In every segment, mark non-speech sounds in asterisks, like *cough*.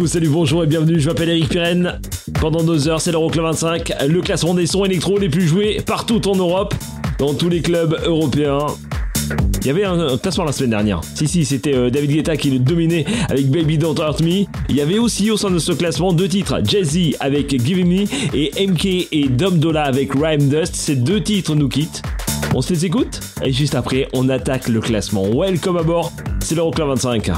Coucou, salut, bonjour et bienvenue, je m'appelle Eric Pirenne. Pendant deux heures, c'est l'Euroclub 25, le classement des sons électro les plus joués partout en Europe, dans tous les clubs européens. Il y avait un, classement la semaine dernière. Si, si, c'était euh, David Guetta qui le dominait avec Baby Don't Hurt Me. Il y avait aussi au sein de ce classement deux titres, Jay-Z avec Giving Me et MK et Dom Dola avec Rhyme Dust. Ces deux titres nous quittent. On se les écoute et juste après, on attaque le classement. Welcome à bord, c'est l'Euroclub 25.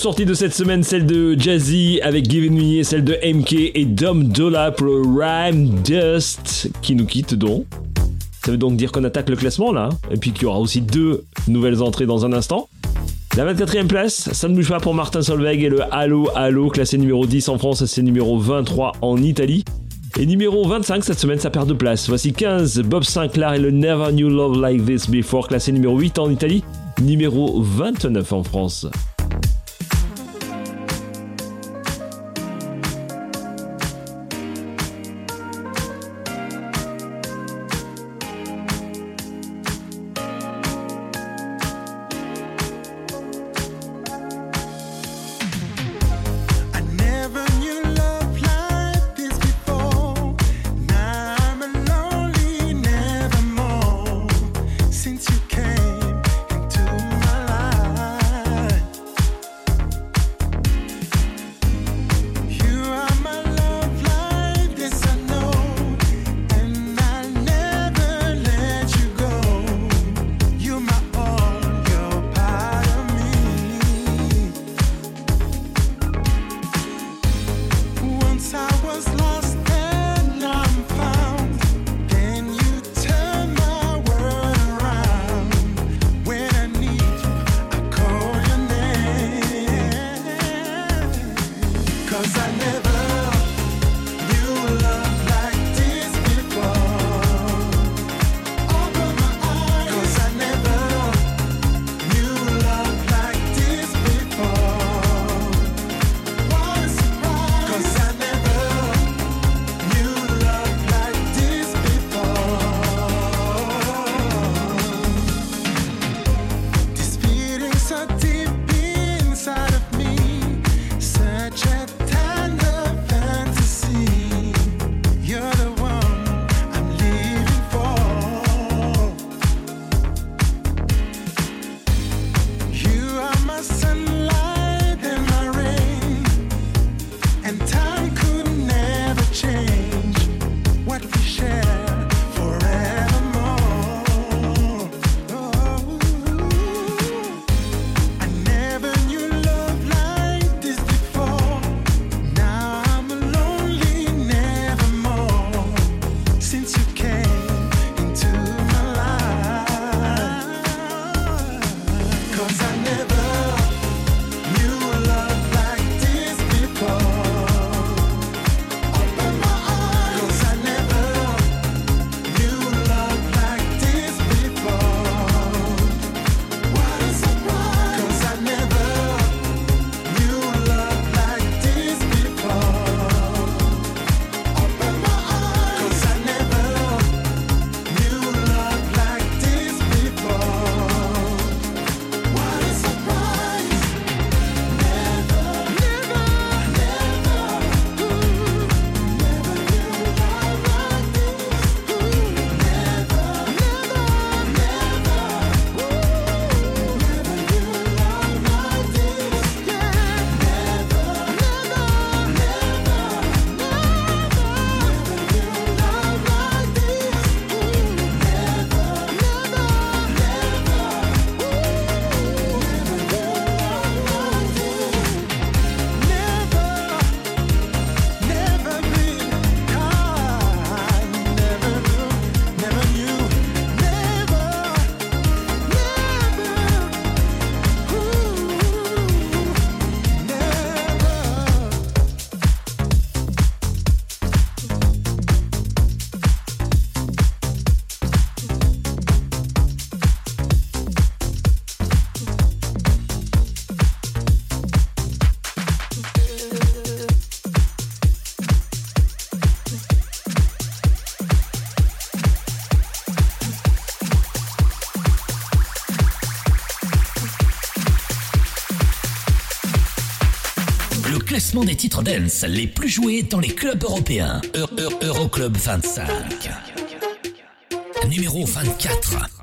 Sorties de cette semaine, celle de Jazzy avec Given Me celle de MK et Dom Dola pour Rhyme Dust qui nous quitte donc. Ça veut donc dire qu'on attaque le classement là, et puis qu'il y aura aussi deux nouvelles entrées dans un instant. La 24e place, ça ne bouge pas pour Martin Solveig et le Halo Halo, classé numéro 10 en France, c'est numéro 23 en Italie. Et numéro 25 cette semaine, ça perd de place. Voici 15, Bob Sinclair et le Never Knew Love Like This Before, classé numéro 8 en Italie, numéro 29 en France. Des titres dance les plus joués dans les clubs européens. Euroclub 25. Numéro 24.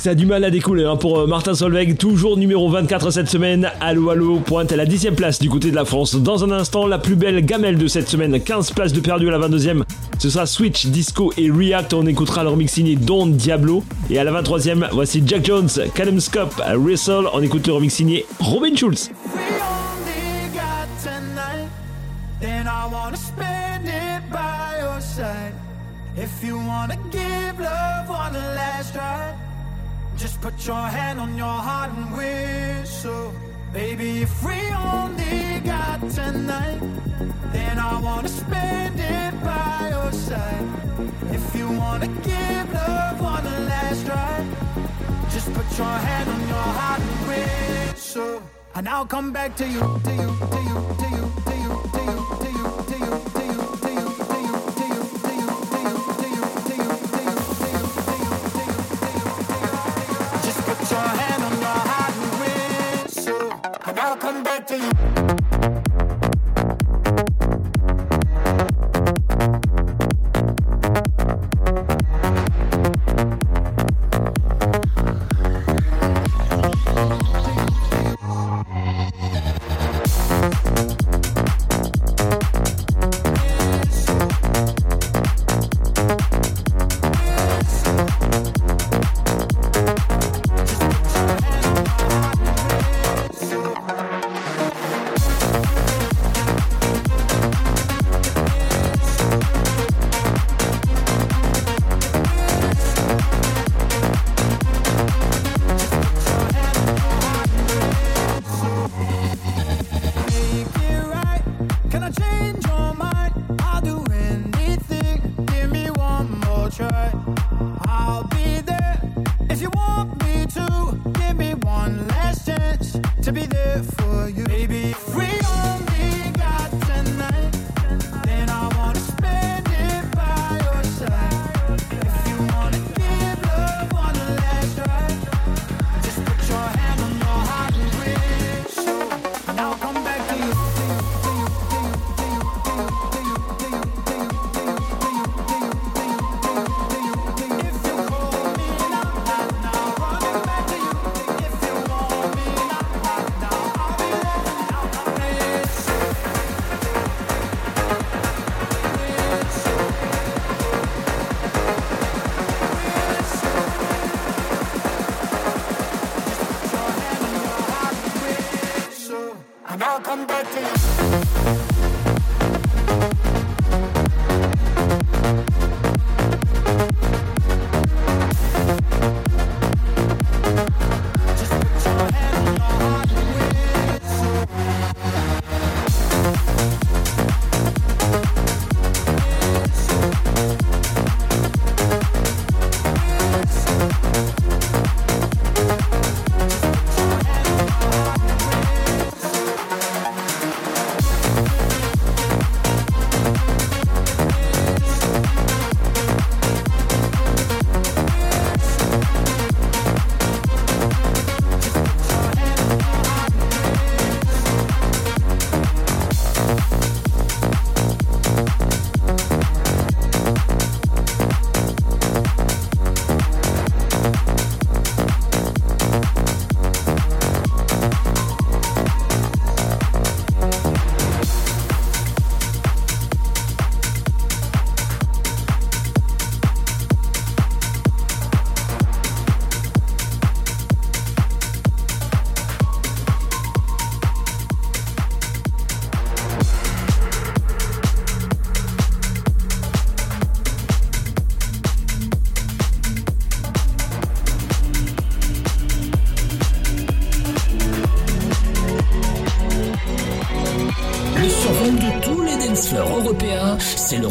Ça a du mal à découler hein, pour euh, Martin Solveig, toujours numéro 24 cette semaine. Allo Allo pointe à la 10 place du côté de la France. Dans un instant, la plus belle gamelle de cette semaine, 15 places de perdu à la 22e. Ce sera Switch, Disco et React. On écoutera leur mix signé Don Diablo. Et à la 23e, voici Jack Jones, Callum Scope, Wrestle. On écoute le remix signé Robin Schulz. Then I wanna spend it by your side. If you wanna give love one last try, just put your hand on your heart and whistle. And I'll come back to you, to you, to you, to you, to you, to you, to you, to you, to you, to you, to you, on I'll come back to you.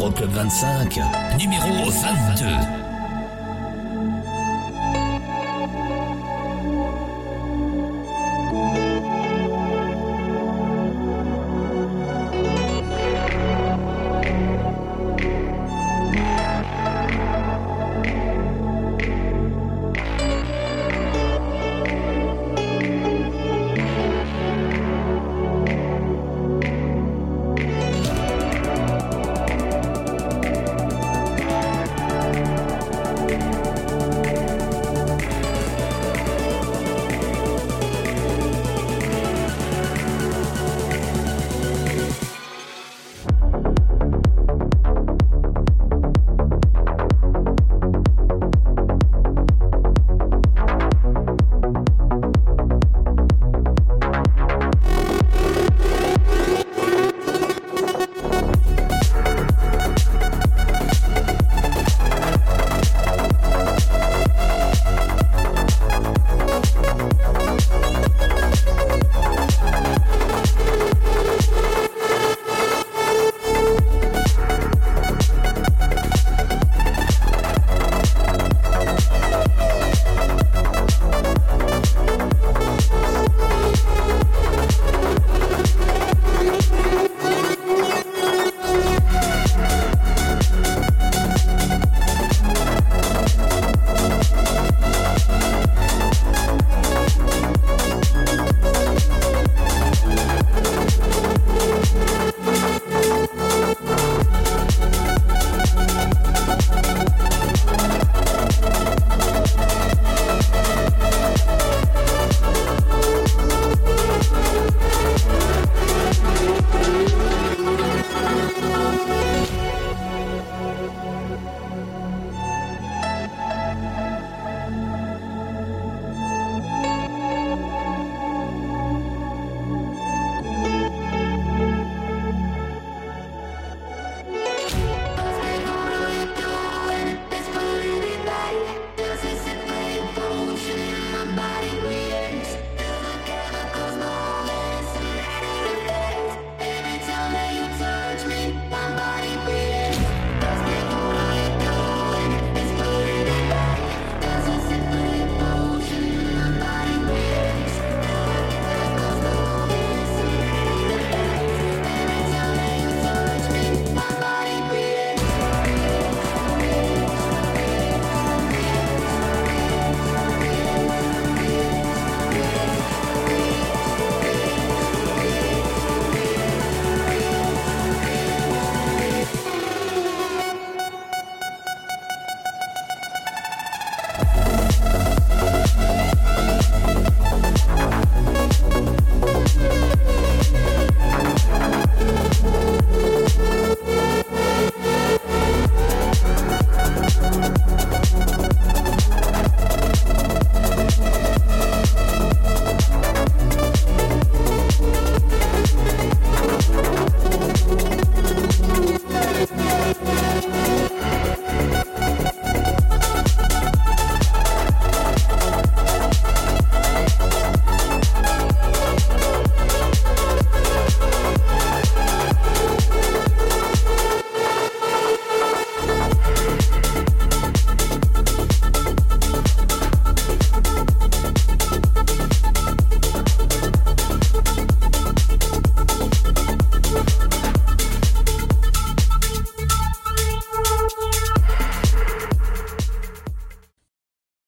C'est l'Euroclub 25, numéro 22.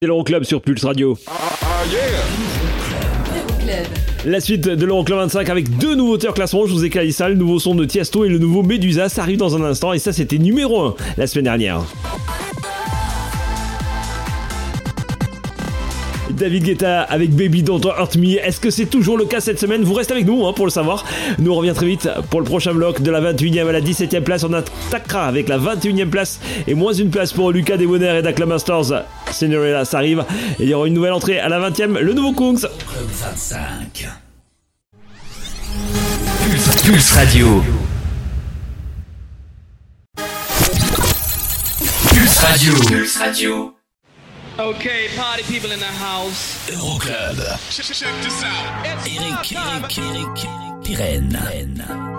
C'est l'Euroclub sur Pulse Radio. La suite de l'Euroclub 25 avec deux nouveautés en classement. Je vous ai calé ça, le nouveau son de Tiesto et le nouveau Medusa. Ça arrive dans un instant et ça c'était numéro 1 la semaine dernière. David Guetta avec Baby Don't Hurt Me. Est-ce que c'est toujours le cas cette semaine? Vous restez avec nous hein, pour le savoir. Nous on revient très vite pour le prochain bloc de la 21e à la 17e place. On attaquera avec la 21e place et moins une place pour Lucas Debonair et Dakla Masters. Cinderella, ça arrive. Et il y aura une nouvelle entrée à la 20e, le nouveau Kungs. Club 25. Pulse, Pulse Radio. Pulse Radio. Pulse Radio. Okay, party people in the house. Euroclub. Check, check this out. It's Eric. Eric, Eric, Eric, Pirenne.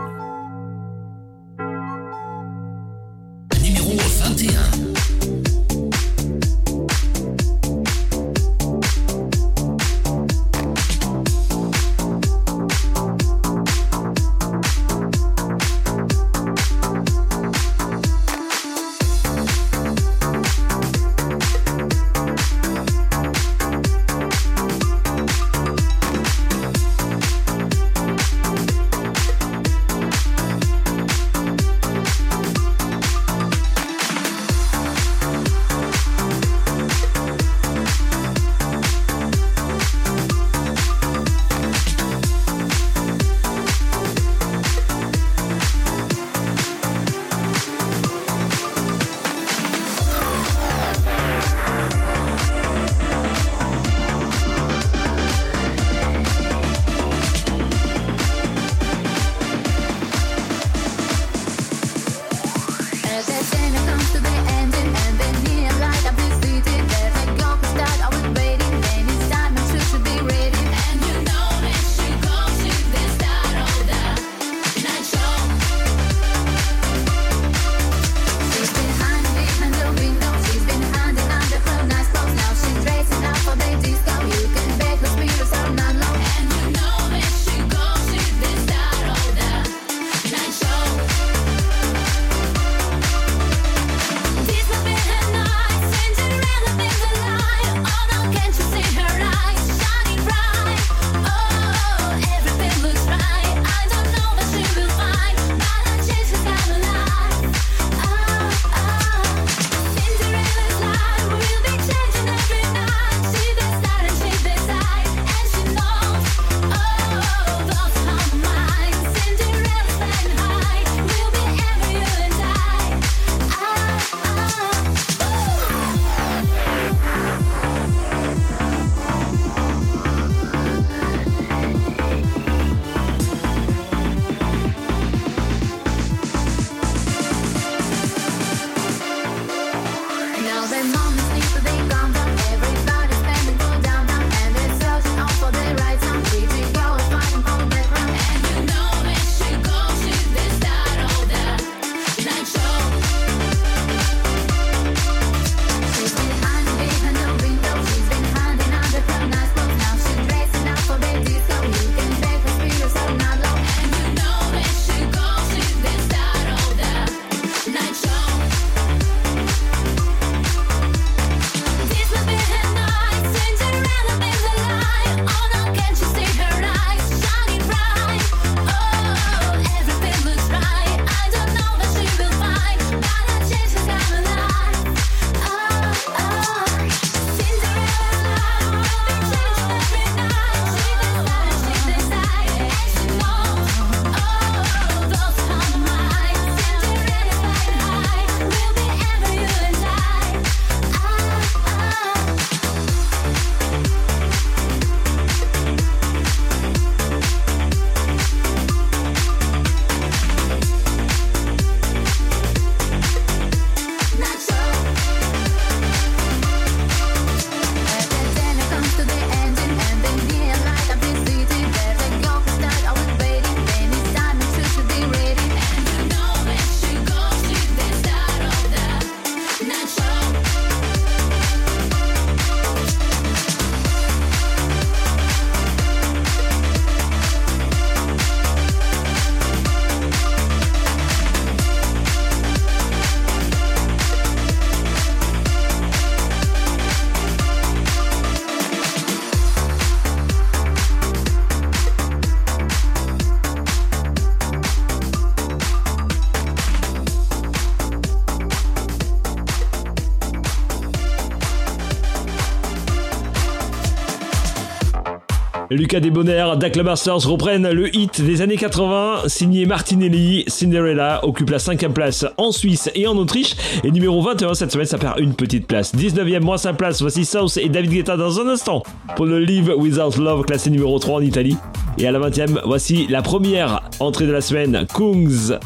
Lucas Desbonnaires, Dakla Masters reprennent le hit des années 80, signé Martinelli. Cinderella occupe la cinquième place en Suisse et en Autriche. Et numéro 21 cette semaine, ça perd une petite place. 19e, moins 5 places. Voici South et David Guetta dans un instant pour le Live Without Love, classé numéro 3 en Italie. Et à la 20e, voici la première entrée de la semaine, Kungs.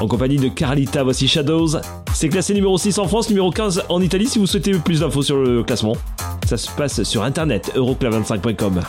En compagnie de Carlita, voici Shadows. C'est classé numéro 6 en France, numéro 15 en Italie. Si vous souhaitez plus d'infos sur le classement, ça se passe sur internet, euroclub25.com.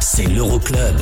c'est l'Euroclub.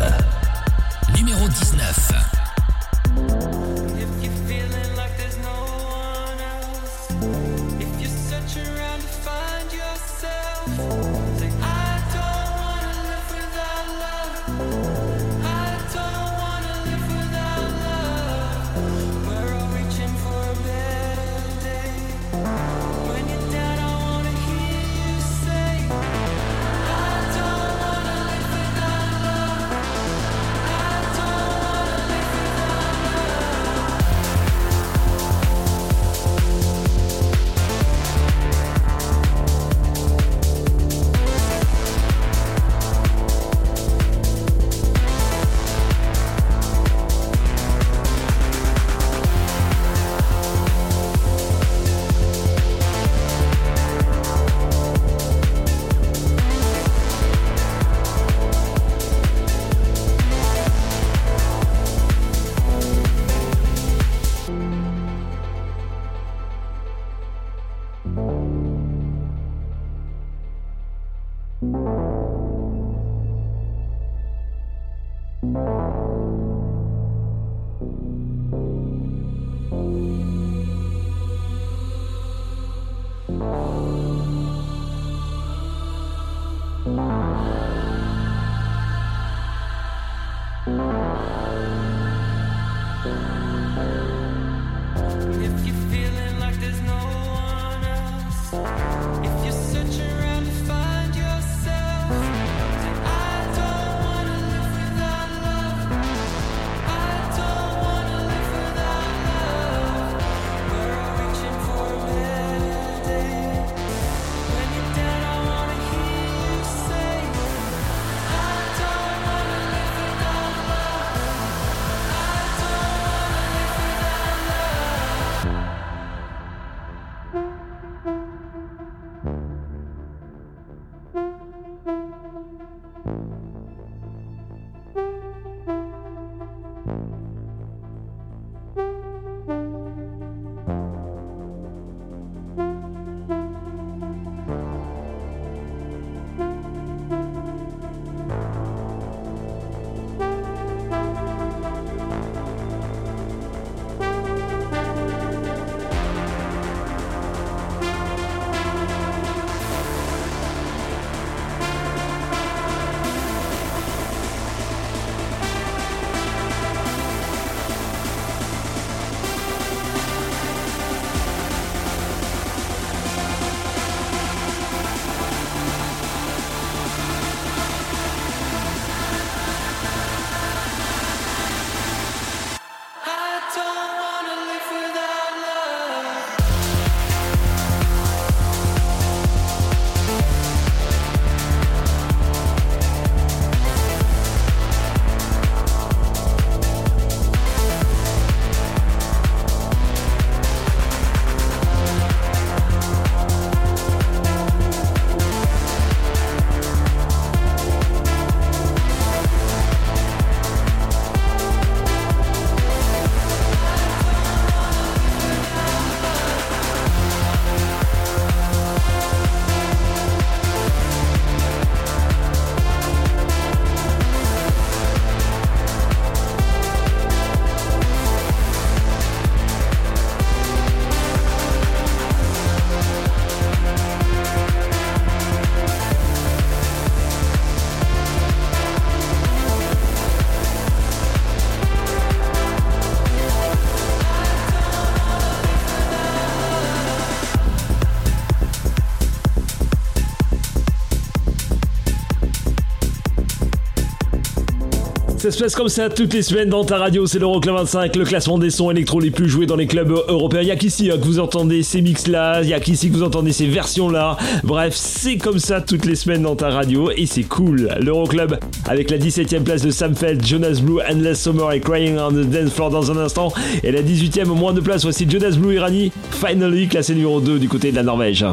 Ça se passe comme ça toutes les semaines dans ta radio, c'est l'Euroclub 25, le classement des sons électro les plus joués dans les clubs européens. Il y a qu'ici hein, que vous entendez ces mix-là, il y a qu'ici que vous entendez ces versions-là. Bref, c'est comme ça toutes les semaines dans ta radio et c'est cool. L'Euroclub avec la 17ème place de Sam Feld, Jonas Blue, Endless Summer et Crying on the Dance Floor dans un instant. Et la 18ème, moins de place, voici Jonas Blue et Rani, Finally, classé numéro 2 du côté de la Norvège.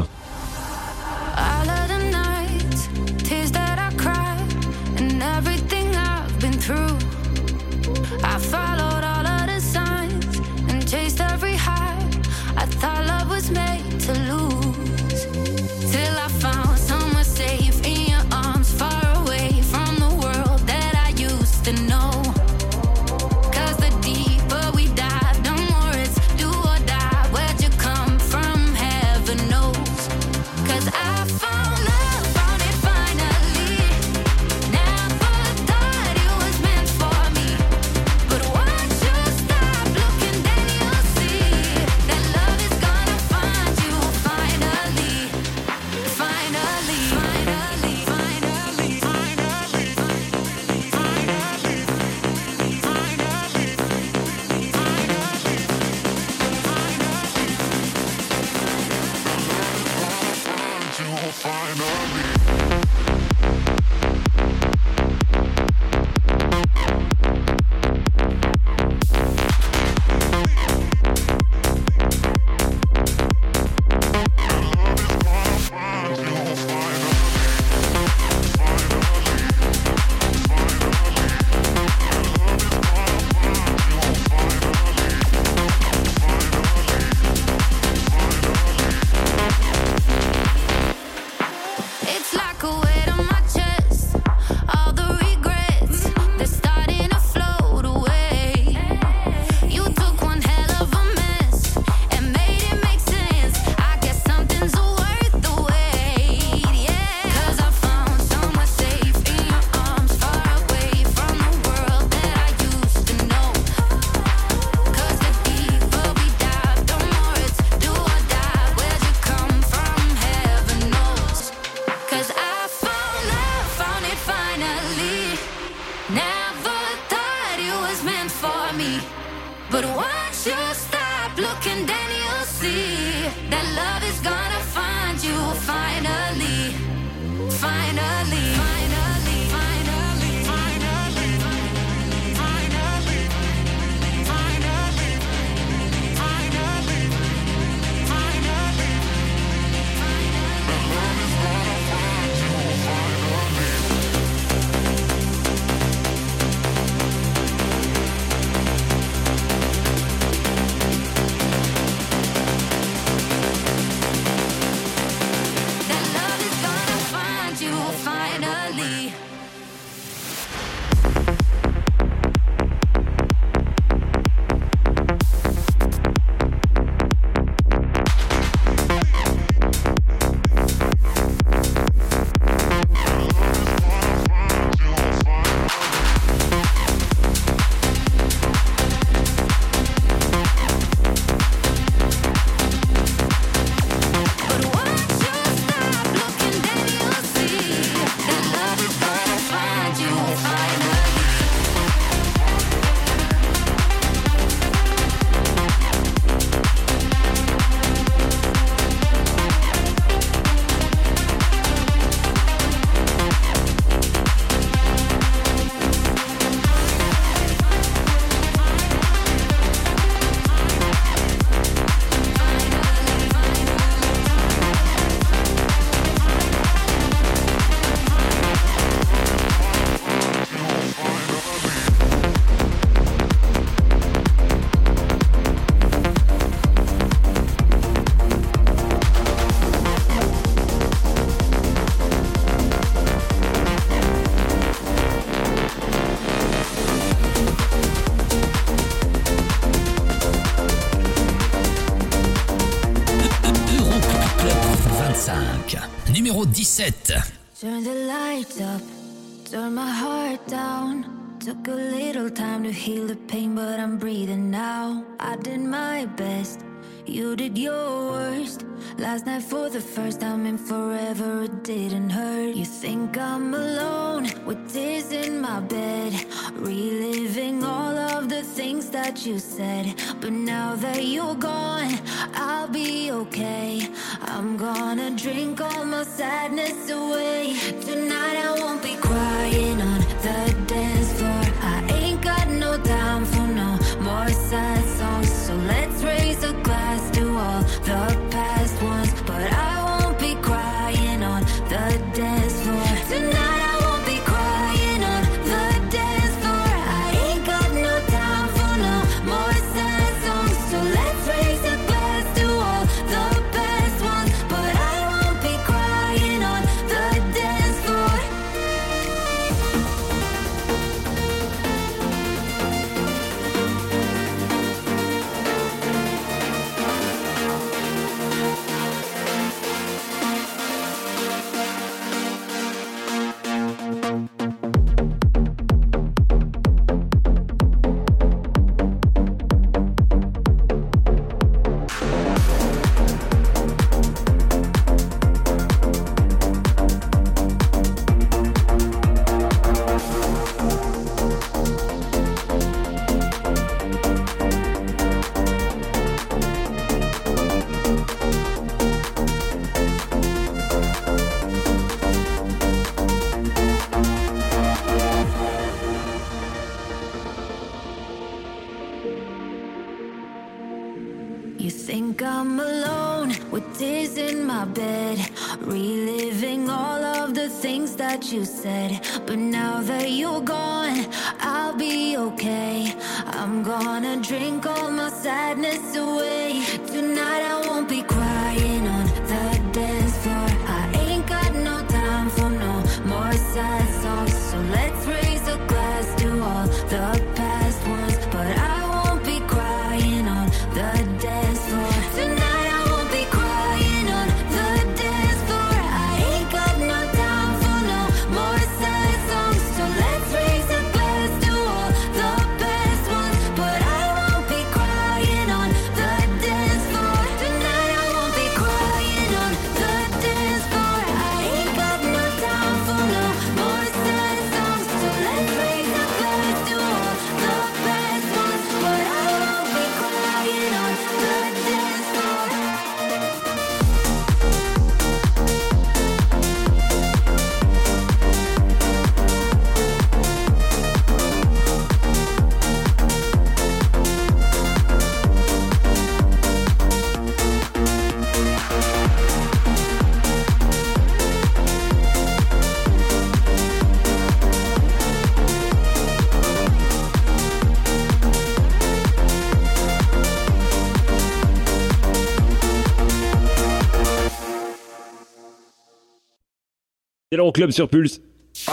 l'Euroclub sur Pulse. Ah.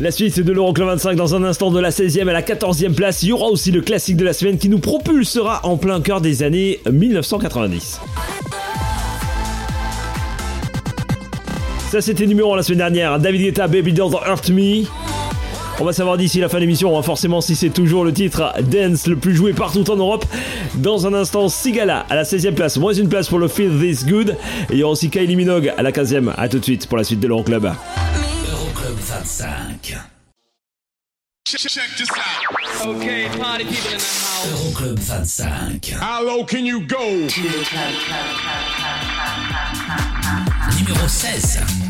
La suite c'est de l'Euroclub 25 dans un instant de la 16e à la 14e place. Il y aura aussi le classique de la semaine qui nous propulsera en plein cœur des années 1990. Ça c'était numéro 1 la semaine dernière. David Guetta, Baby Don't Hurt Me. On va savoir d'ici la fin de l'émission, hein, forcément, si c'est toujours le titre Dance le plus joué partout en Europe. Dans un instant, Sigala à la 16e place, moins une place pour le Feel This Good. Et il y aura aussi Kylie Minogue à la 15e. A tout de suite pour la suite de l'Euroclub. Euroclub 25. Check this out. Okay, party people in the house. Euroclub 25. How low can you go? Numéro 16.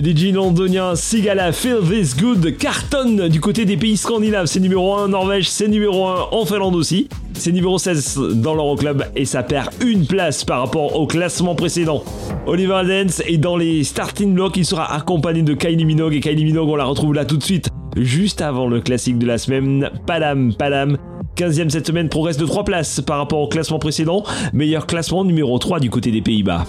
Le DJ londonien Sigala Feel This Good cartonne du côté des pays scandinaves. C'est numéro 1 en Norvège, c'est numéro 1 en Finlande aussi. C'est numéro 16 dans l'Euroclub et ça perd une place par rapport au classement précédent. Oliver Dance est dans les starting blocks, il sera accompagné de Kylie Minogue et Kylie Minogue on la retrouve là tout de suite, juste avant le classique de la semaine, Padam Padam. 15ème cette semaine progresse de 3 places par rapport au classement précédent, meilleur classement numéro 3 du côté des Pays-Bas.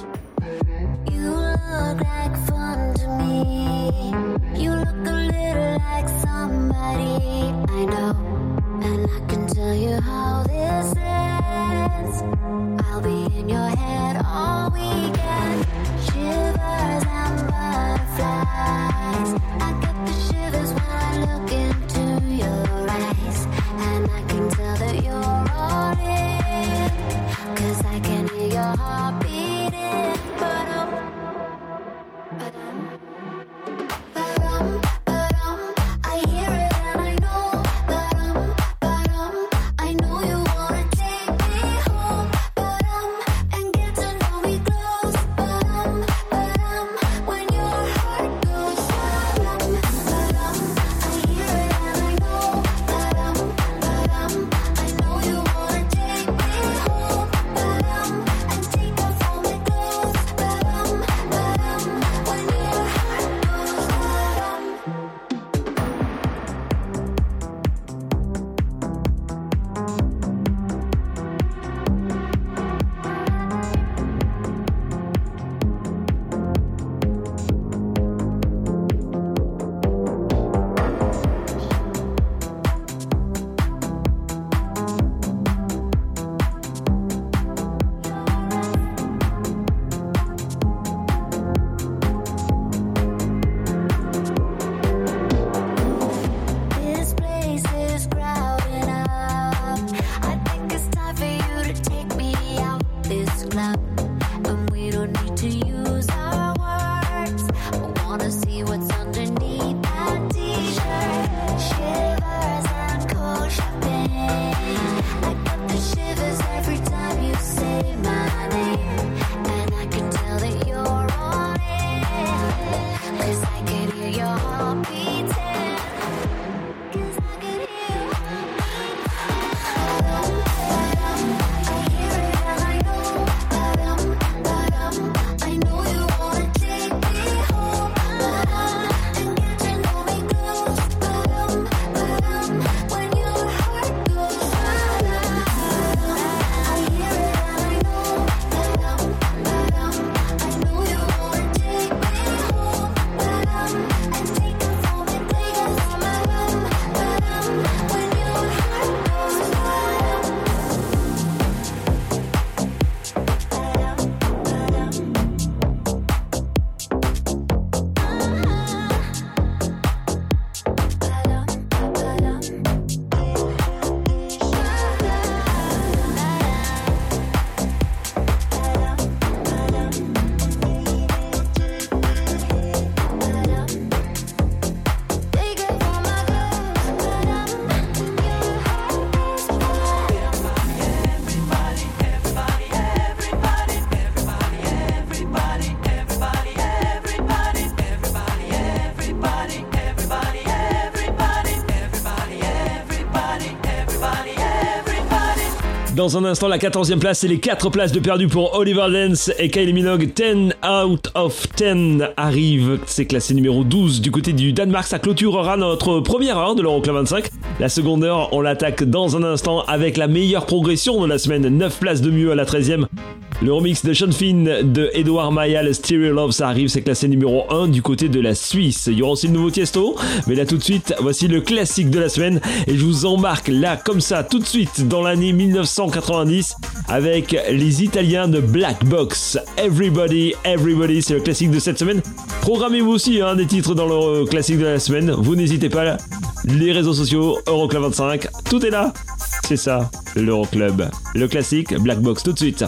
Dans un instant, la 14e place et les 4 places de perdu pour Oliver Lenz et Kylie Minogue. 10 out of 10 arrive. C'est classé numéro 12 du côté du Danemark. Ça clôturera notre première heure de l'Euroclub 25. La seconde heure, on l'attaque dans un instant avec la meilleure progression de la semaine. 9 places de mieux à la 13e. Le remix de Sean Finn de Edouard Maya, le Stereo Love, ça arrive, c'est classé numéro 1 du côté de la Suisse. Il y aura aussi le nouveau Tiesto, mais là tout de suite, voici le classique de la semaine et je vous embarque là comme ça tout de suite dans l'année 1990 avec les Italiens de Black Box. Everybody, Everybody, c'est le classique de cette semaine. Programmez-vous aussi hein, des titres dans le classique de la semaine, vous n'hésitez pas. Les réseaux sociaux, Euroclub 25, tout est là. C'est ça, l'Euroclub. Le classique, Black Box tout de suite.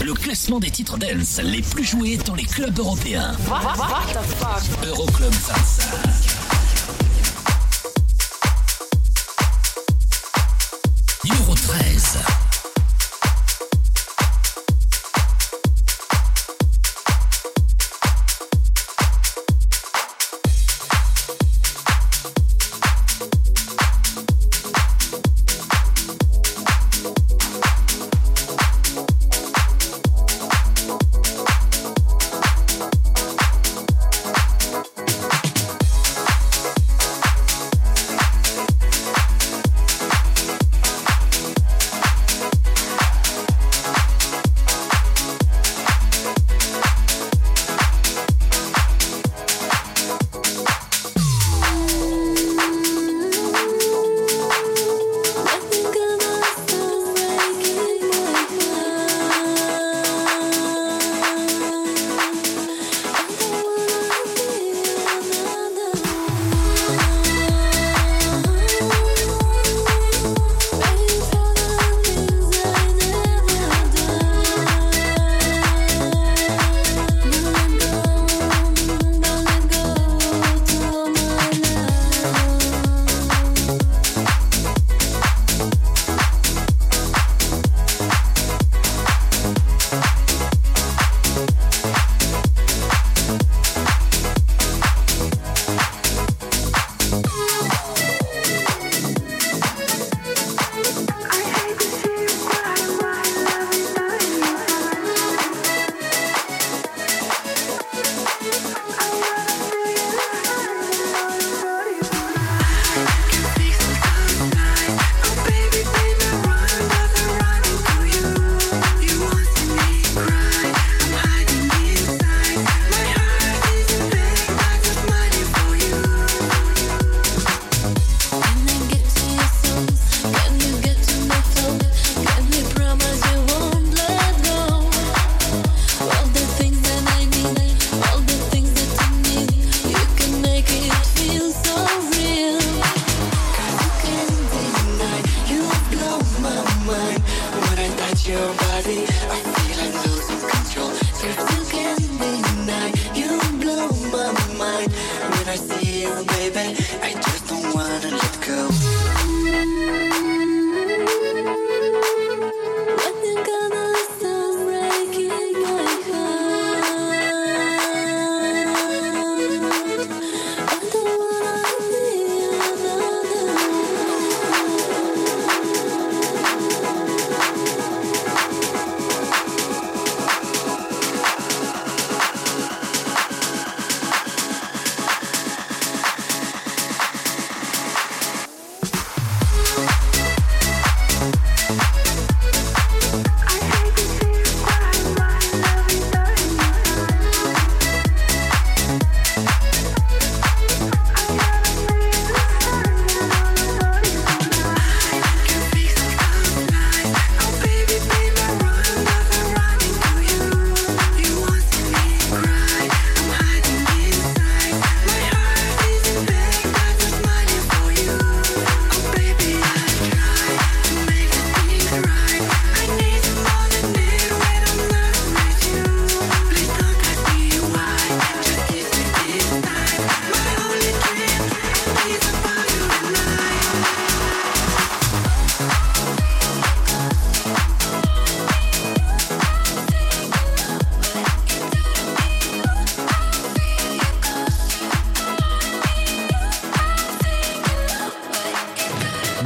Le classement des titres dance les plus joués dans les clubs européens.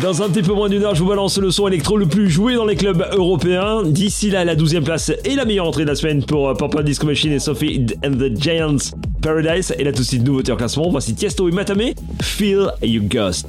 Dans un petit peu moins d'une heure, je vous balance le son électro le plus joué dans les clubs européens. D'ici là, la 12e place et la meilleure entrée de la semaine pour euh, Purple Disco Machine et Sophie and the Giants Paradise. Et là tout de suite, nouveauté en classement. Voici Tiesto et Matame, Feel You Ghost.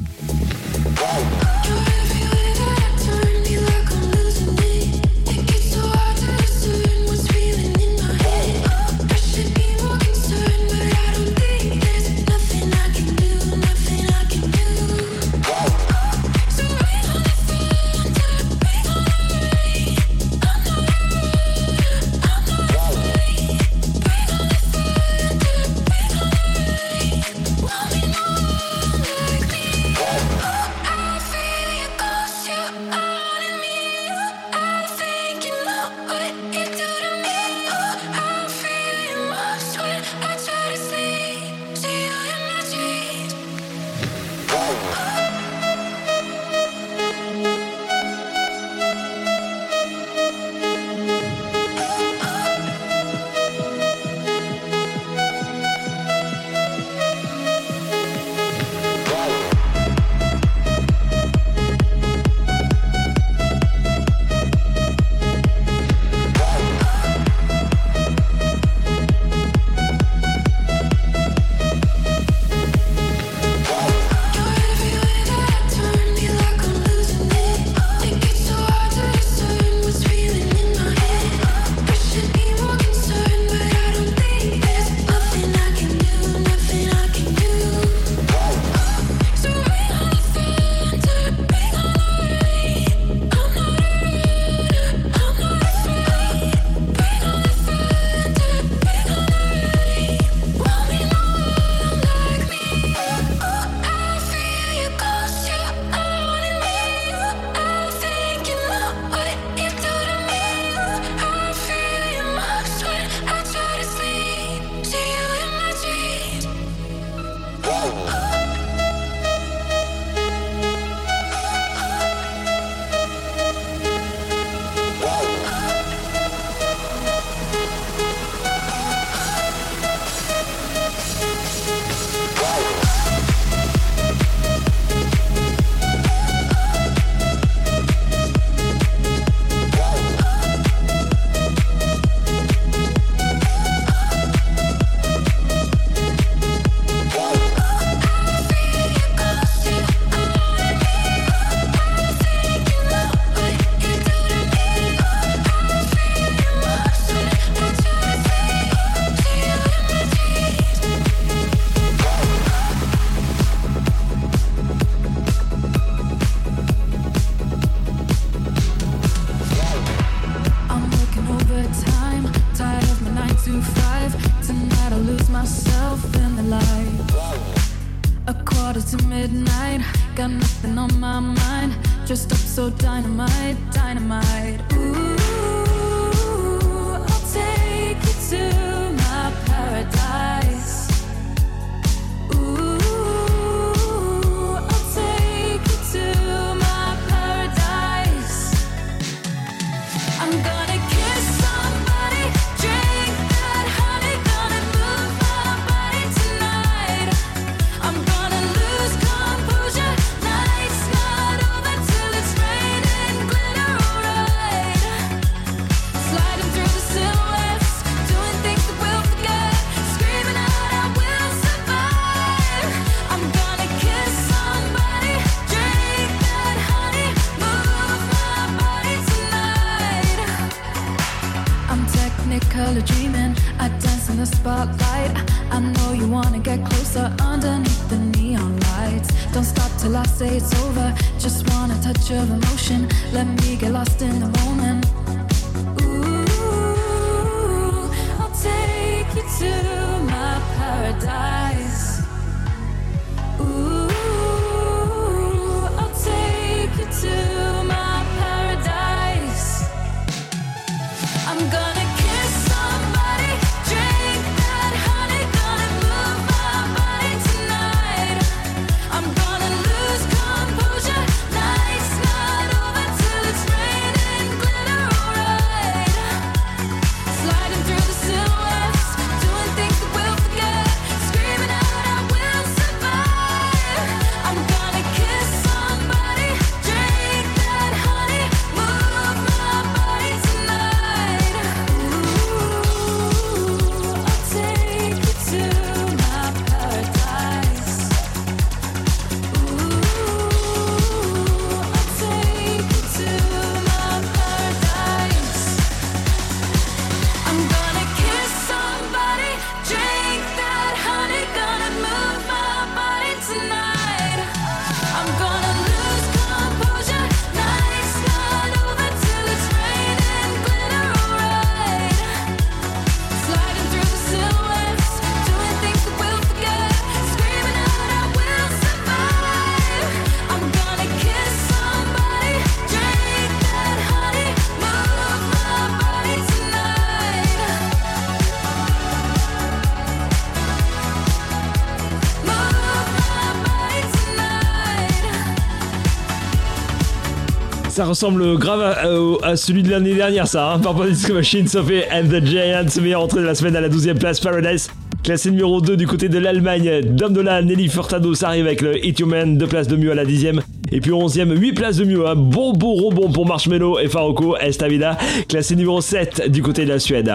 Ça ressemble grave à, celui de l'année dernière, ça. Hein Purple Disco Machine, Sophie and the Giants, meilleure entrée de la semaine à la 12e place, Paradise. Classé numéro 2 du côté de l'Allemagne, Domdola, Nelly Furtado, ça arrive avec le Hit Human, 2 places de mieux à la 10e. Et puis 11e, 8 places de mieux, un bon beau rebond pour Marshmello et Faroco, Estavida, classé numéro 7 du côté de la Suède.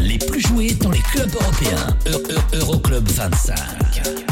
les plus joués dans les clubs européens. E, e, Euroclub 25.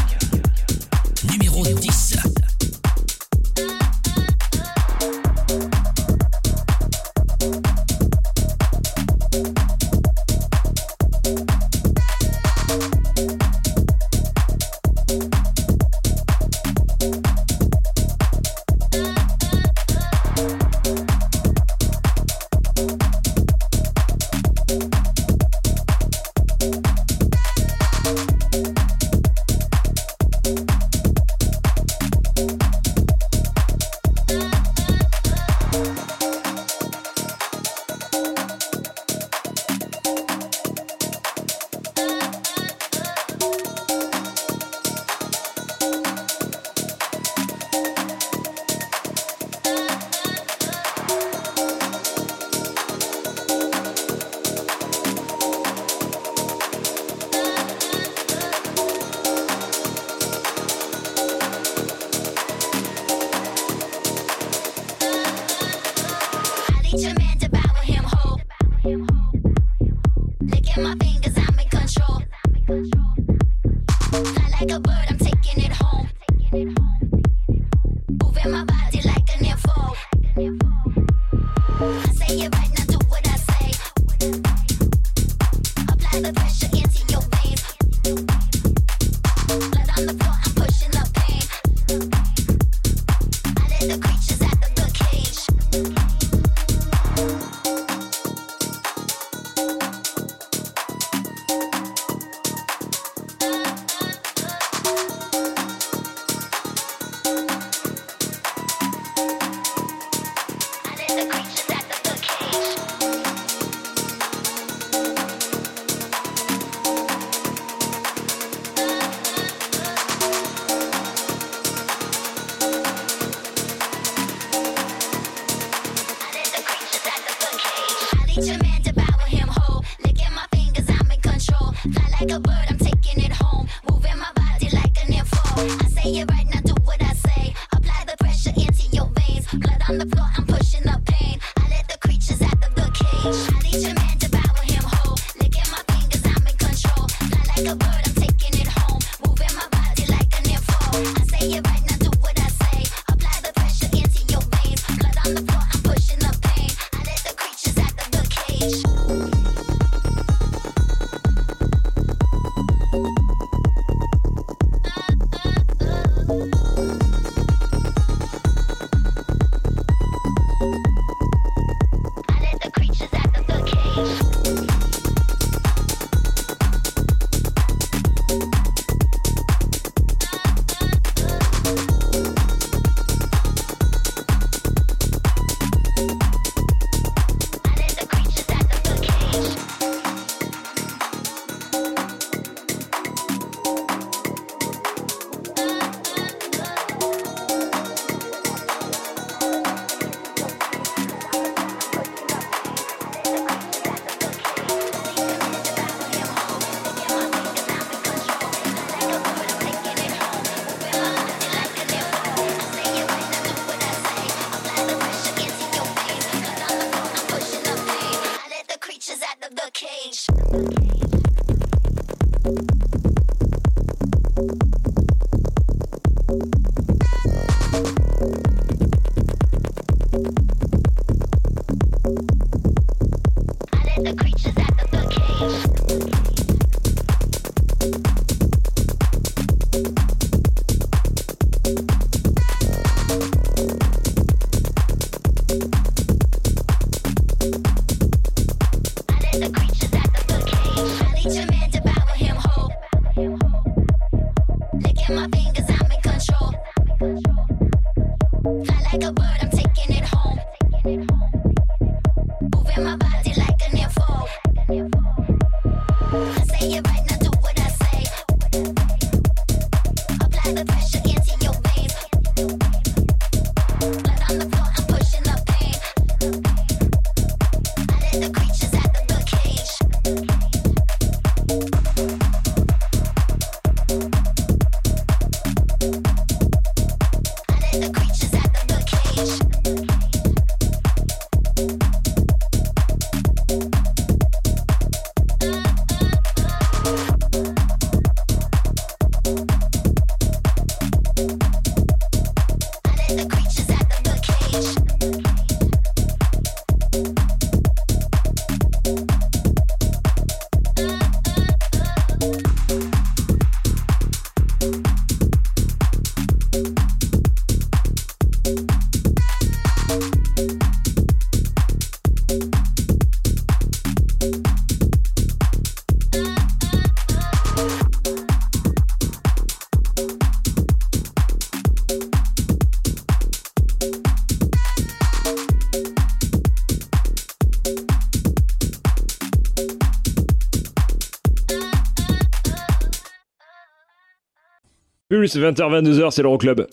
Plus 20h-22h, c'est l'Euroclub.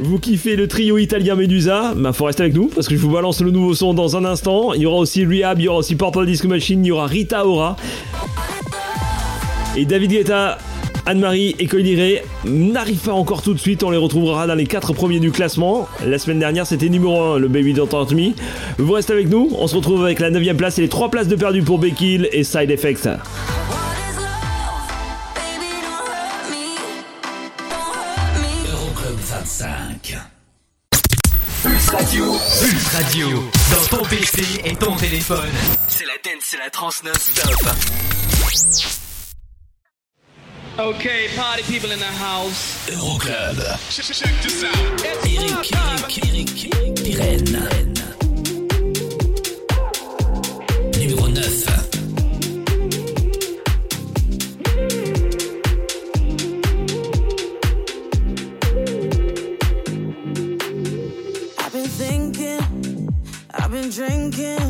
Vous kiffez le trio italien Medusa? Bah faut rester avec nous parce que je vous balance le nouveau son dans un instant. Il y aura aussi Rehab, il y aura aussi Purple Disco Machine, il y aura Rita Ora. Et David Guetta, Anne-Marie et Coiliré n'arrivent pas encore tout de suite, on les retrouvera dans les 4 premiers du classement. La semaine dernière c'était numéro 1, le Baby Don't Hurt Me. Vous restez avec nous, on se retrouve avec la 9ème place et les 3 places de perdu pour Becky et Side Effects. C'est la dance, c'est la trans non-stop. Okay, party people in the house. Euroclub. Check, check this out. Eric, Eric, Eric, Pirenne. Numéro 9. I've been thinking, I've been drinking.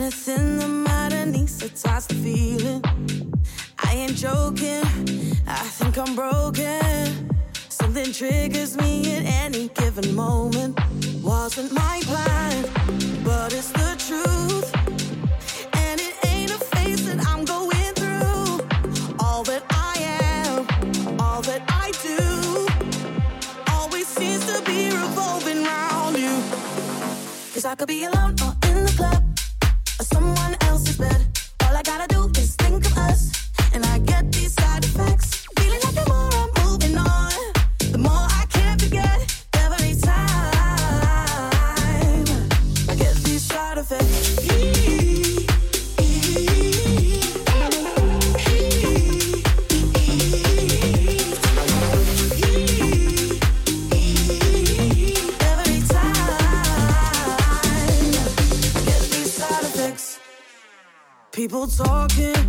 Anything that matter needs to touch the feeling. I ain't joking, I think I'm broken. Something triggers me at any given moment. Wasn't my plan, but it's the truth. And it ain't a phase that I'm going through. All that I am, all that I do, always seems to be revolving around you. Cause I could be alone or in the club someone else's bed. All I gotta do is think of us, and I get these side effects. people talking.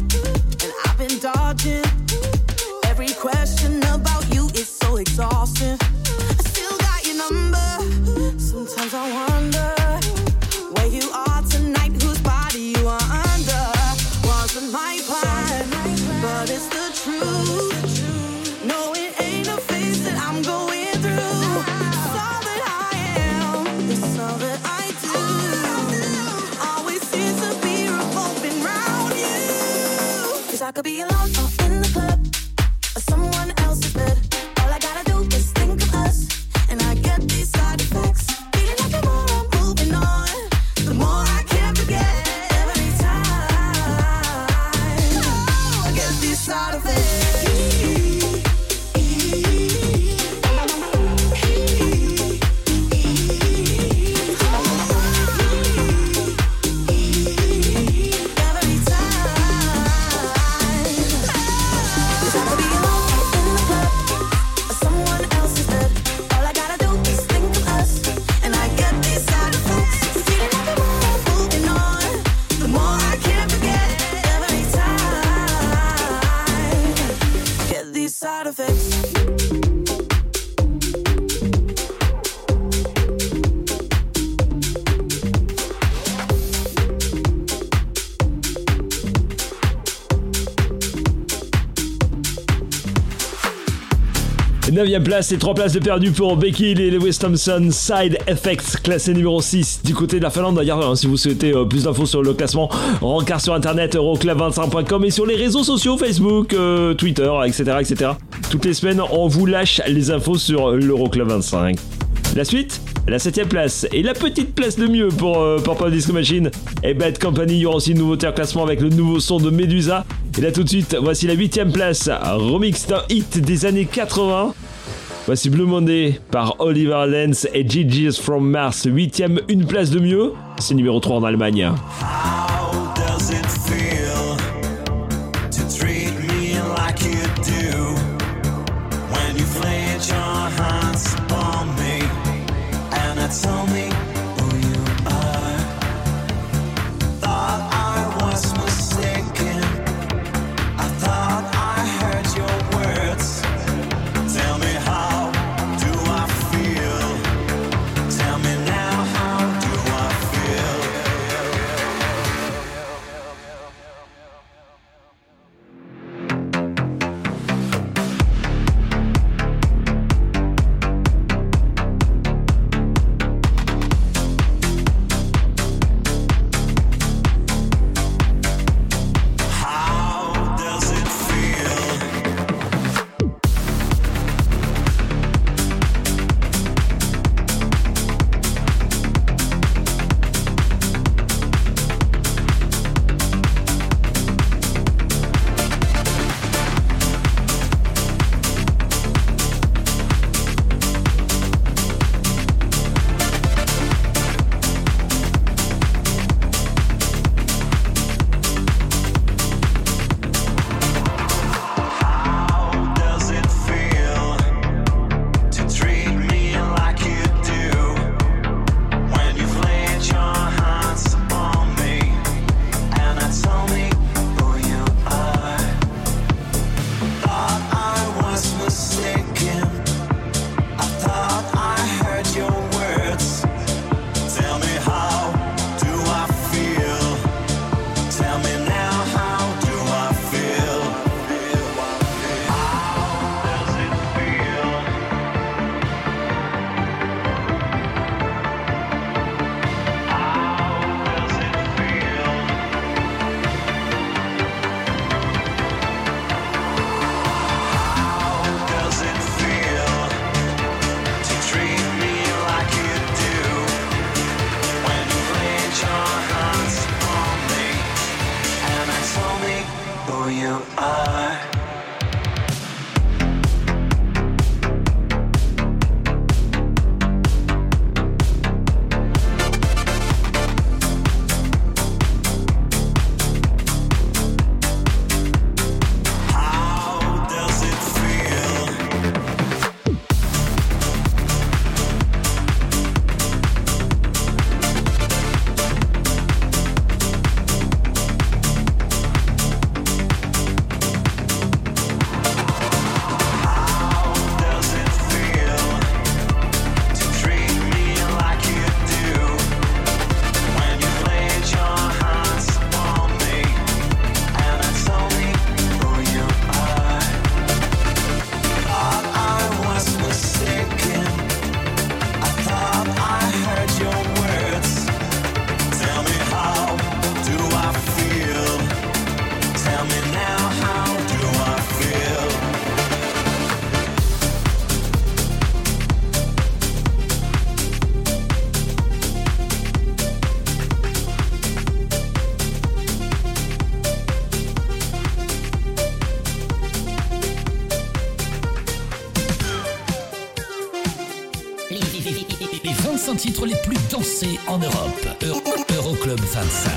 9ème place et 3 places de perdu pour Becky et Lewis Thompson. Side Effects, classé numéro 6 du côté de la Finlande. D'ailleurs, hein, si vous souhaitez euh, plus d'infos sur le classement, rencard sur internet euroclub25.com et sur les réseaux sociaux Facebook, euh, Twitter, etc., etc. Toutes les semaines, on vous lâche les infos sur l'Euroclub 25. La suite la 7ème place et la petite place de mieux pour euh, Purple Disco Machine et Bad Company. Il y aura aussi une nouveauté en classement avec le nouveau son de Medusa. Et là tout de suite, voici la 8ème place, remix d'un hit des années 80. Voici Blue Monday par Oliver Lenz et Gigi's from Mars. 8ème, une place de mieux. C'est numéro 3 en Allemagne. Titres les plus dansés en Europe. Euroclub 25.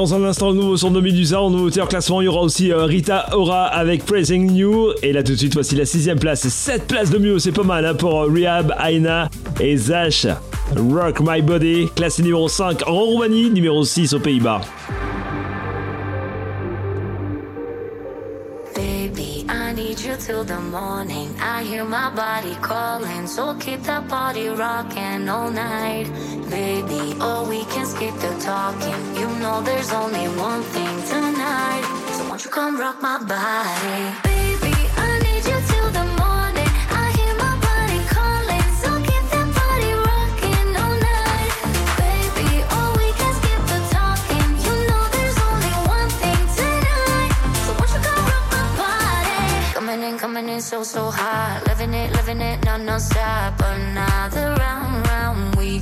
Dans un instant, le nouveau son de Medusa. En nouveauté en classement, il y aura aussi euh, Rita Ora avec Praising You. Et là, tout de suite, voici la sixième place. 7 places de mieux, c'est pas mal hein, pour euh, Rehab, Aina et Zash. Rock My Body, classé numéro 5 en Roumanie, numéro 6 aux Pays-Bas. till the morning. I hear my body calling, so keep that body rocking all night, baby. Or we keep the talking. You know there's only one thing tonight. So won't you come rock my body? Baby, I need you till the morning. I hear my body calling. So keep that body rocking all night. Baby, all we can skip the talking. You know there's only one thing tonight. So won't you come rock my body? Coming in, coming in so, so hot. Loving it, loving it, not non-stop. Another round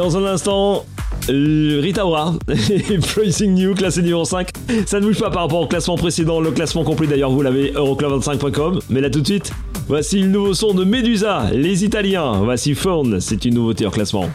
Dans un instant, euh, Rita Ora *laughs* Pricing New, classé numéro 5. Ça ne bouge pas par rapport au classement précédent. Le classement complet, d'ailleurs, vous l'avez, euroclub25.com. Mais là, tout de suite, voici le nouveau son de Medusa, les Italiens. Voici Fawn, c'est une nouveauté en classement.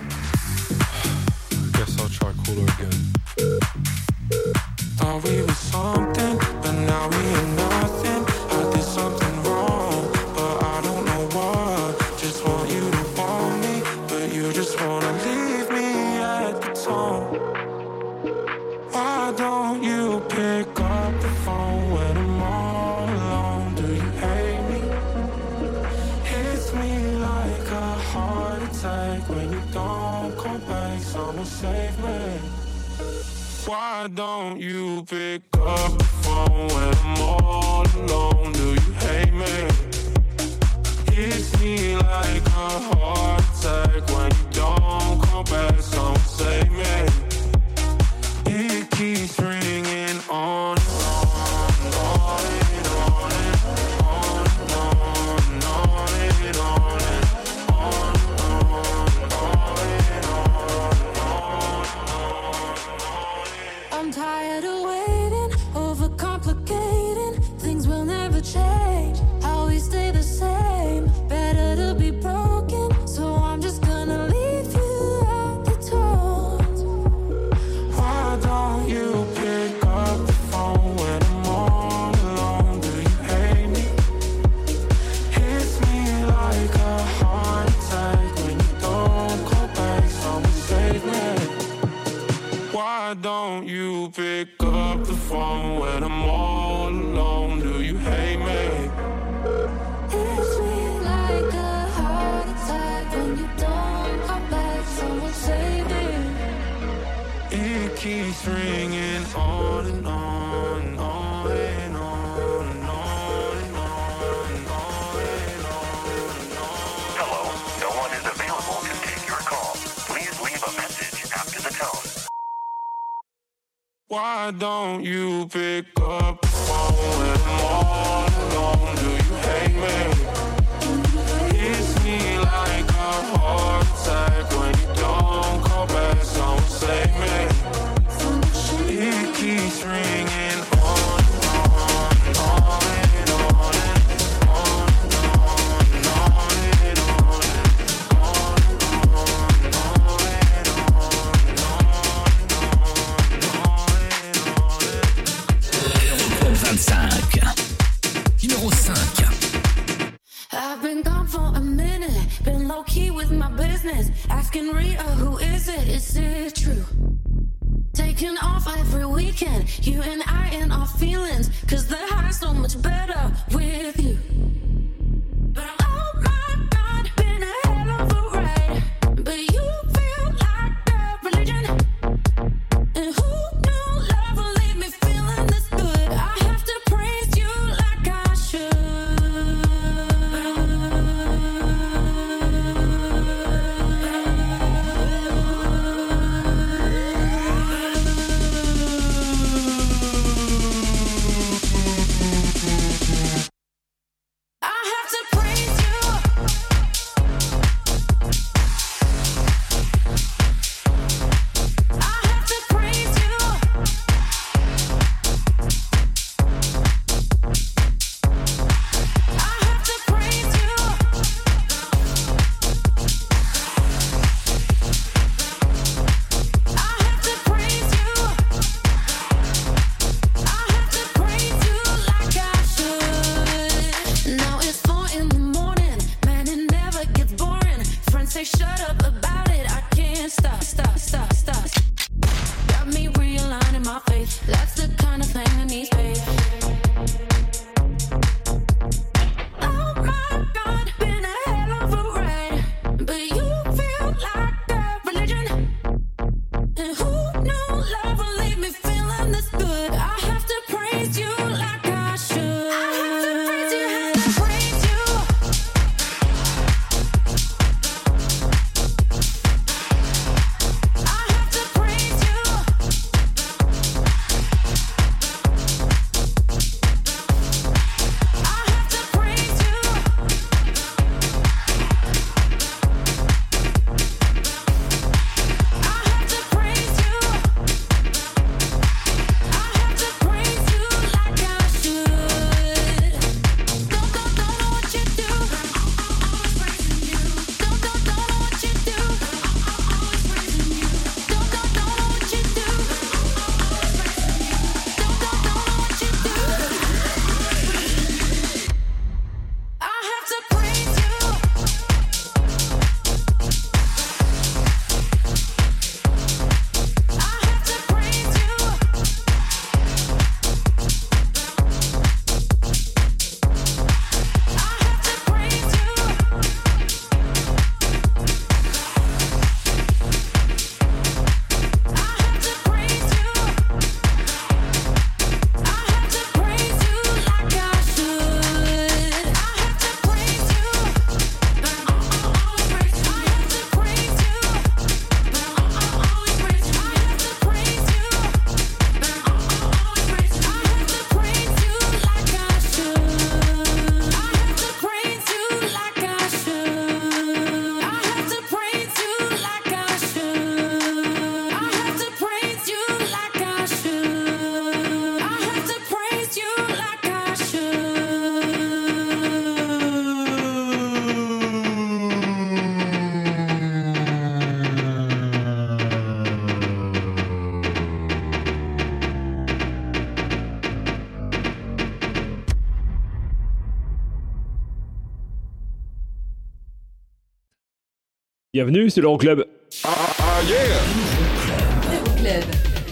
Bienvenue, c'est l'Euroclub. Euroclub.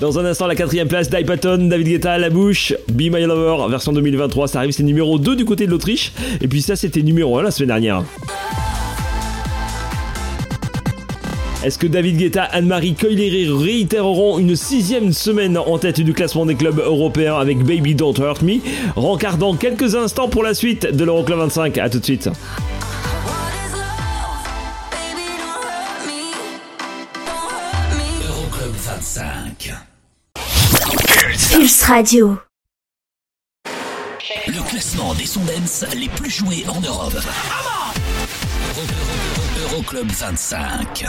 Dans un instant, la quatrième place, Patton, David Guetta à la bouche, Be My Lover, version 2023, ça arrive, c'est numéro 2 du côté de l'Autriche. Et puis ça, c'était numéro 1 la semaine dernière. Est-ce que David Guetta, Anne-Marie Coilery réitéreront une sixième semaine en tête du classement des clubs européens avec Baby Don't Hurt Me? Rencard dans quelques instants pour la suite de l'Euroclub 25. A tout de suite. Radio. Le classement des sondens les plus joués en Europe. Euro- Euro- Euroclub 25.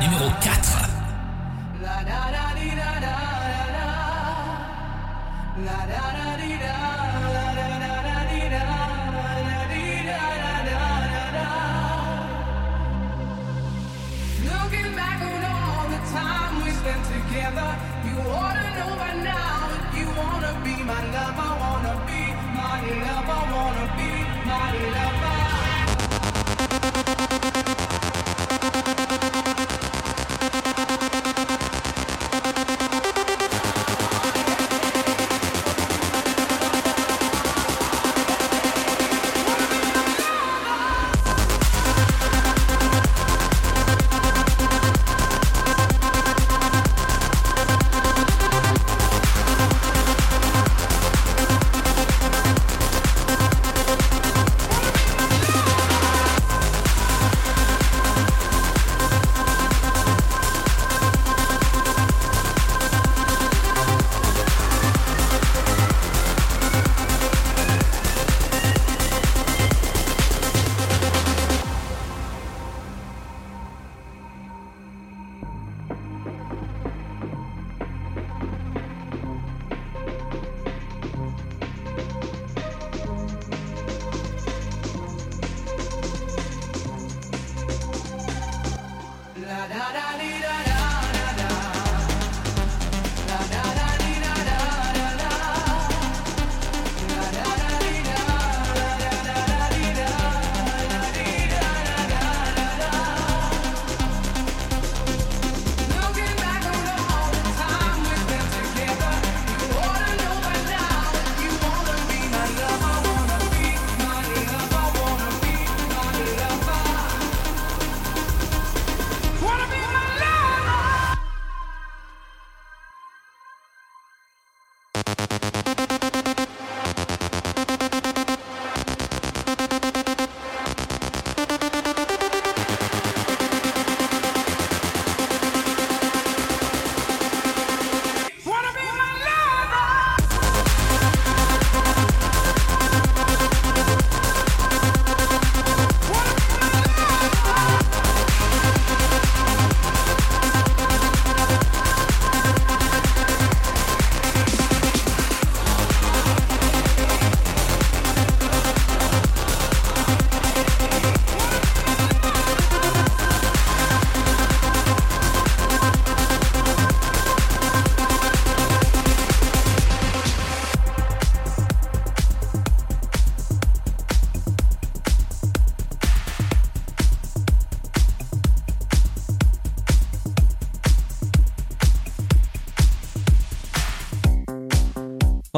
Numéro 4.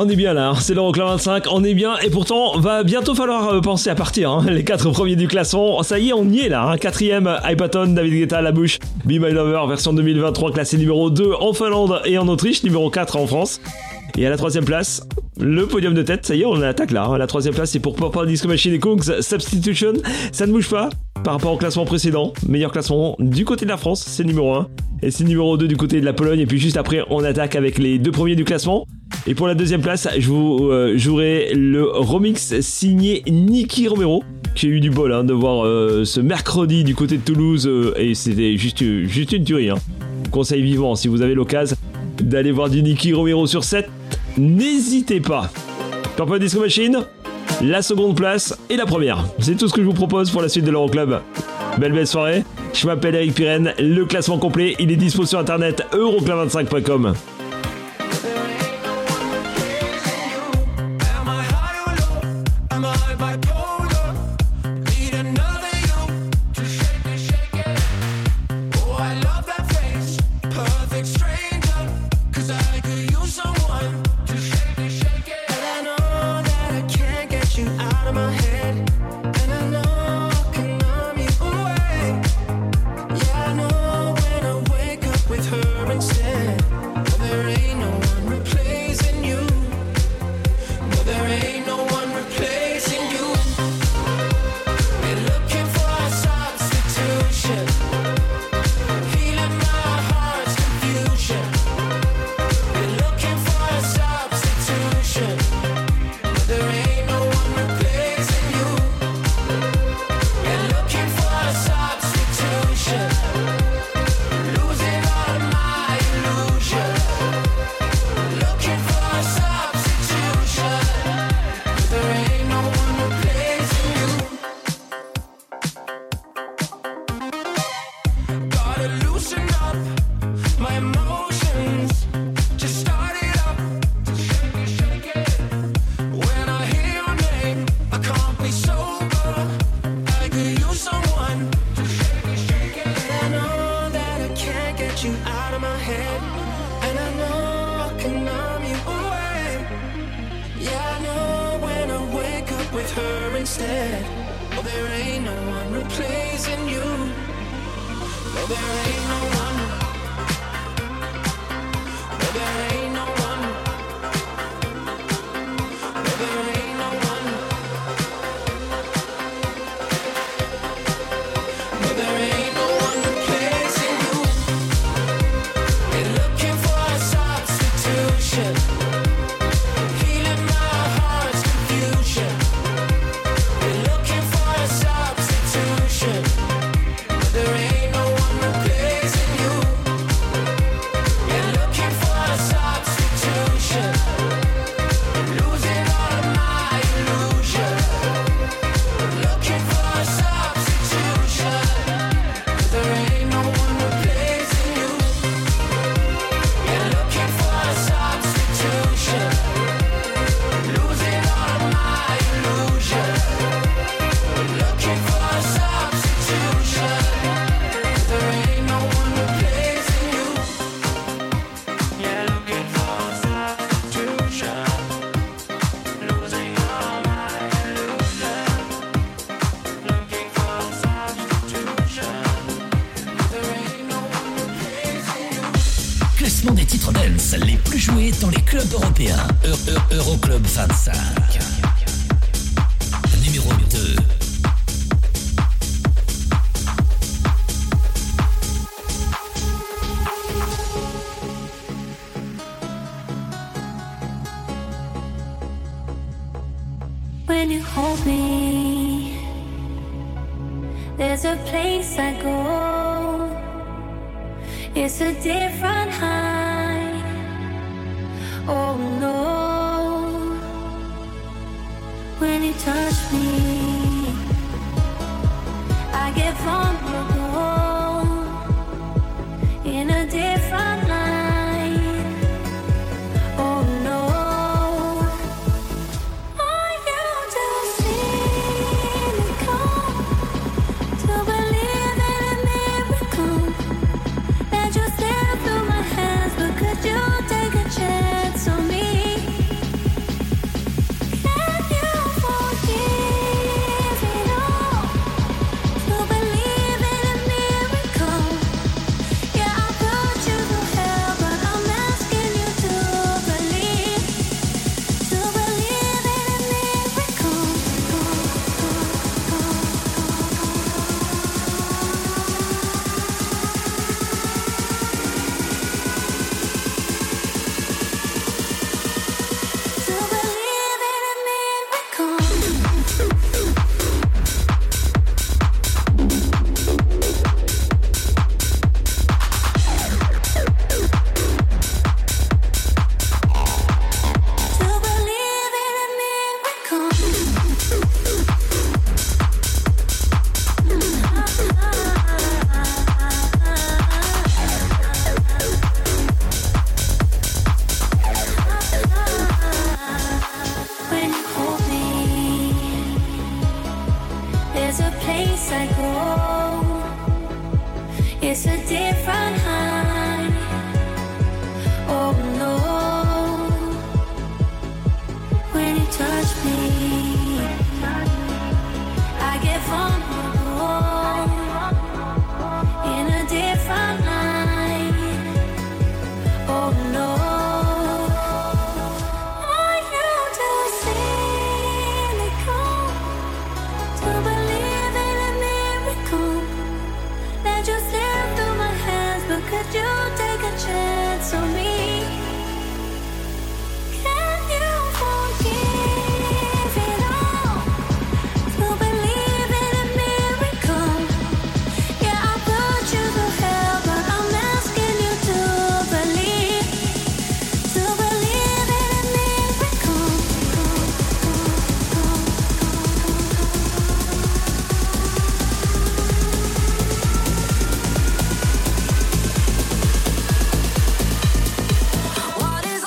On est bien là, hein, c'est l'Euroclub 25, on est bien et pourtant va bientôt falloir euh, penser à partir. hein. Les quatre premiers du classement, ça y est, on y est là. hein. Quatrième, Hypaton, David Guetta à la bouche, Be My Lover version 2023 classé numéro 2 en Finlande et en Autriche, numéro 4 en France. Et à la troisième place, le podium de tête, ça y est, on attaque là. hein. La troisième place, c'est pour Purple Disco Machine et Kungs Substitution. Ça ne bouge pas par rapport au classement précédent. Meilleur classement du côté de la France, c'est numéro 1. Et c'est numéro 2 du côté de la Pologne. Et puis juste après, on attaque avec les deux premiers du classement. Et pour la deuxième place, je vous euh, jouerai le remix signé Nicky Romero. J'ai eu du bol hein, de voir euh, ce mercredi du côté de Toulouse. euh, et c'était juste, une tuerie. Hein. Conseil vivant, si vous avez l'occasion d'aller voir du Nicky Romero sur 7, n'hésitez pas. Purple Disco Machine, la seconde place et la première. C'est tout ce que je vous propose pour la suite de l'Euroclub. Belle belle soirée, je m'appelle Eric Pirenne, le classement complet, il est dispo sur internet euroclub25.com.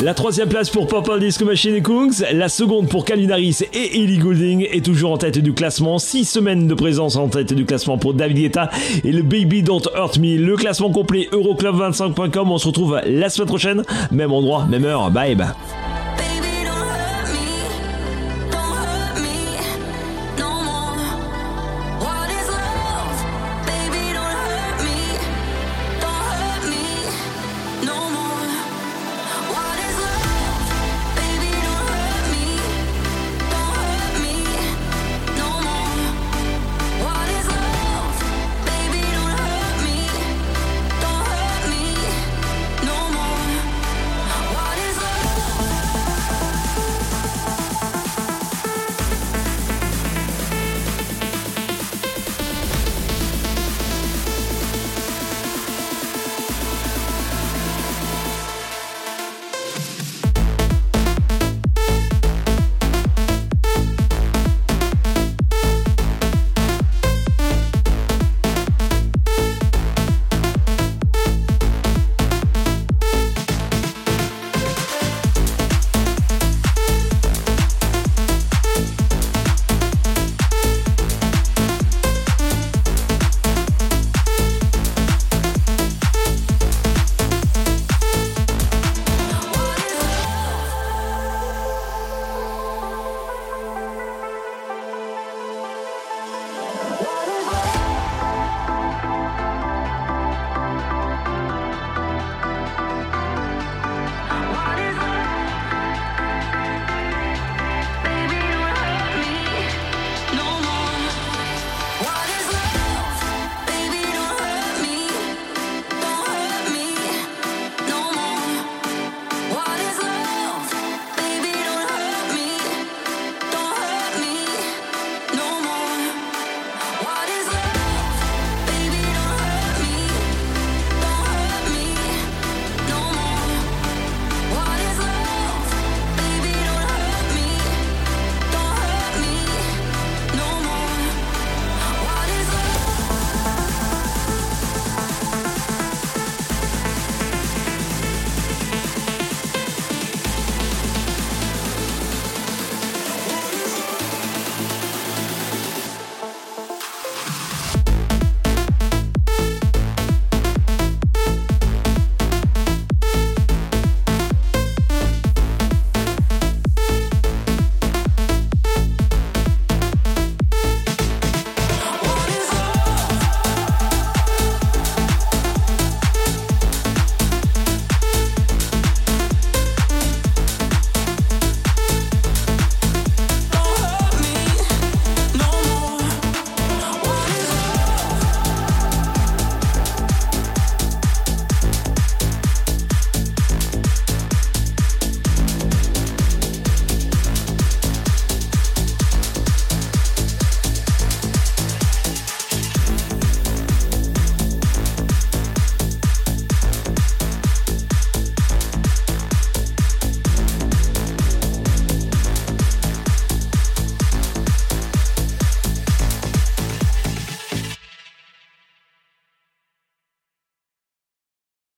La troisième place pour Purple Disco Machine et Kungs, la seconde pour Calvin Harris et Ellie Goulding est toujours en tête du classement. Six semaines de présence en tête du classement pour David Guetta et le Baby Don't Hurt Me. Le classement complet Euroclub25.com. On se retrouve la semaine prochaine, même endroit, même heure. Bye bye.